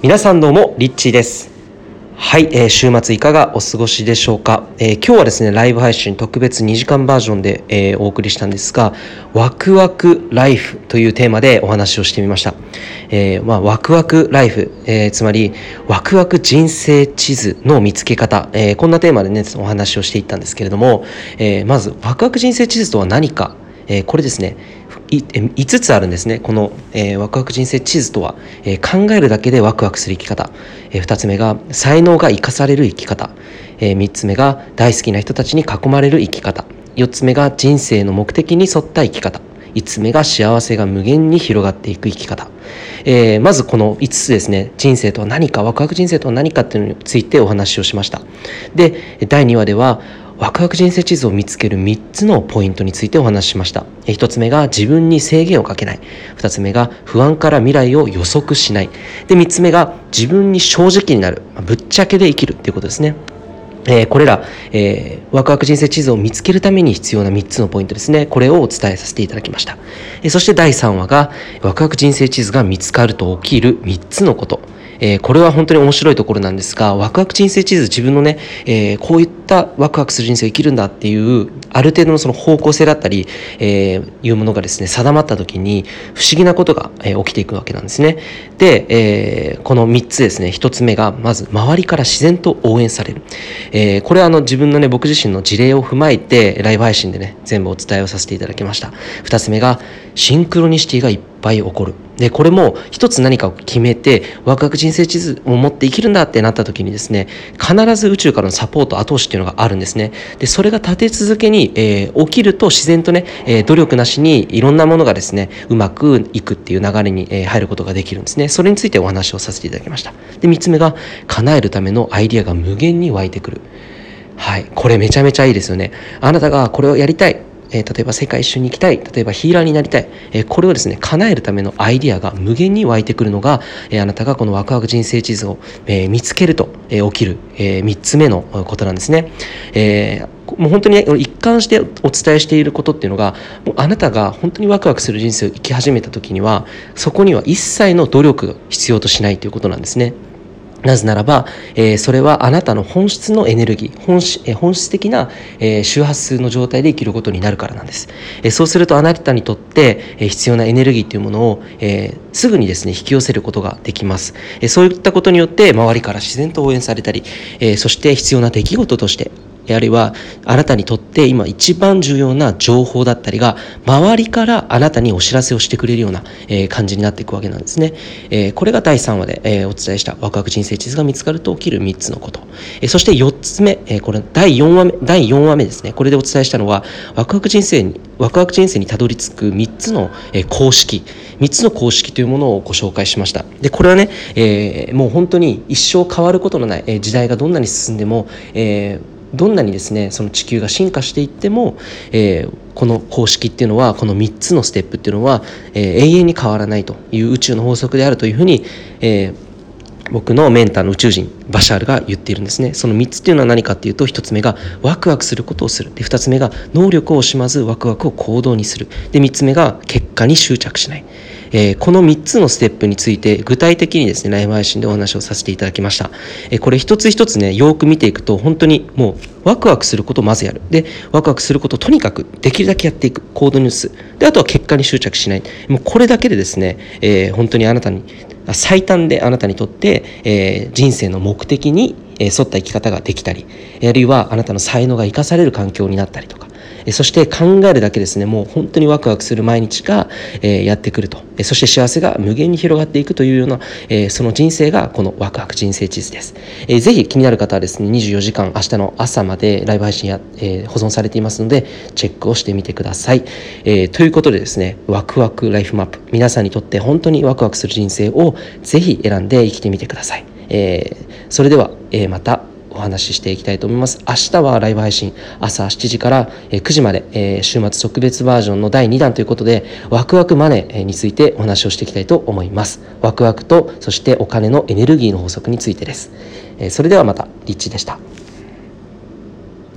皆さんどうもリッチーです。はい、えー、週末いかがお過ごしでしょうか、えー、今日はですねライブ配信特別2時間バージョンで、えー、お送りしたんですがワクワクライフというテーマでお話をしてみました、えー、まあ、ワクワクライフ、えつまりワクワク人生地図の見つけ方、えこんなテーマでねお話をしていったんですけれども、えまずワクワク人生地図とは何か？えこれですね5つあるんですね。この、えー、ワクワク人生地図とは、えー、考えるだけでワクワクする生き方、えー、2つ目が才能が生かされる生き方、えー、3つ目が大好きな人たちに囲まれる生き方。4つ目が人生の目的に沿った生き方。5つ目が幸せが無限に広がっていく生き方、えー、まずこの5つですね。人生とは何かワクワク人生とは何かっていうのについてお話をしました。で第2話ではワクワク人生地図を見つける3つのポイントについてお話ししました。1つ目が自分に制限をかけない。2つ目が不安から未来を予測しない。で、3つ目が自分に正直になる。ぶっちゃけで生きるっていうことですね。えー、これら、えー、ワクワク人生地図を見つけるために必要な3つのポイントですね。これをお伝えさせていただきました。えー、そして第3話が、ワクワク人生地図が見つかると起きる3つのこと。えー、これは本当に面白いところなんですが、ワクワク人生地図自分のね、えー、こういったワクワクする人生を生きるんだっていう、ある程度のその方向性だったり、えー、いうものがですね、定まった時に不思議なことが、えー、起きていくわけなんですね。で、えー、この3つですね、1つ目が、まず周りから自然と応援される。えー、これはあの自分のね、僕自身の事例を踏まえて、ライブ配信でね、全部お伝えをさせていただきました。2つ目が、シンクロニシティがいっぱい起こる。で、これも一つ何かを決めて、ワクワク人生地図を持って生きるんだってなった時にですね、必ず宇宙からのサポート、後押しっていうのがあるんですね。で、それが立て続けに、えー、起きると自然とね、えー、努力なしにいろんなものがですね、うまくいくっていう流れに、えー、入ることができるんですね。それについてお話をさせていただきました。で、三つ目が、叶えるためのアイディアが無限に湧いてくる。はい。これめちゃめちゃいいですよね。あなたがこれをやりたい。えー、例えば世界一周に行きたい、例えばヒーラーになりたい、えー、これをですね、叶えるためのアイディアが無限に湧いてくるのが、えー、あなたがこのワクワク人生地図を、え見つけると、え起きる、え3つ目のことなんですね。えもう本当に一貫してお伝えしていることっていうのが、もうあなたが本当にワクワクする人生を生き始めた時には、そこには一切の努力が必要としないということなんですね。なぜならば、えー、それはあなたの本質のエネルギー、本質,、えー、本質的な、えー、周波数の状態で生きることになるからなんです。え、そうするとあなたにとって、え、必要なエネルギーというものを、え、すぐにですね、引き寄せることができます。え、そういったことによって周りから自然と応援されたり、え、そして必要な出来事としてあるいはあなたにとって今一番重要な情報だったりが周りからあなたにお知らせをしてくれるような、えー、感じになっていくわけなんですね。えー、これが第3話で、えー、お伝えしたワクワク人生地図が見つかると起きる3つのこと。えー、そして4つ目、えー、これ第4話目、第4話目ですね。これでお伝えしたのはワクワク人生に、ワクワク人生にたどり着く3つの、えー、公式、3つの公式というものをご紹介しました。で、これはね、えー、もう本当に一生変わることのない、えー、時代がどんなに進んでも、えーどんなにですねその地球が進化していっても、えー、この公式っていうのはこの3つのステップっていうのは、えー、永遠に変わらないという宇宙の法則であるというふうに、えー、僕のメンターの宇宙人バシャールが言っているんですね。その3つっていうのは何かっていうと1つ目がワクワクすることをする。で2つ目が能力を惜しまずワクワクを行動にする。で3つ目が結果に執着しない。えー、この3つのステップについて具体的にですね、ライブ配信でお話をさせていただきました。えー、これ一つ一つね、よく見ていくと、本当にもうワクワクすることをまずやる。で、ワクワクすることをとにかくできるだけやっていく。行動に移す。で、あとは結果に執着しない。もうこれだけでですね、えー、本当にあなたに、最短であなたにとって、えー、人生の目的に沿った生き方ができたり、あるいはあなたの才能が生かされる環境になったりとか、そして考えるだけですね、もう本当にワクワクする毎日が、やってくると。そして幸せが無限に広がっていくというような、その人生がこのワクワク人生地図です。ぜひ気になる方はですね、24時間明日の朝までライブ配信や、保存されていますので、チェックをしてみてください。ということでですね、ワクワクライフマップ、皆さんにとって本当にワクワクする人生をぜひ選んで生きてみてください。えそれでは、えまたお話ししていきたいと思います。明日はライブ配信朝7時から9時まで、え週末特別バージョンの第2弾ということでワクワクマネーについてお話をしていきたいと思います。ワクワクとそしてお金のエネルギーの法則についてです。それではまたリッチでした。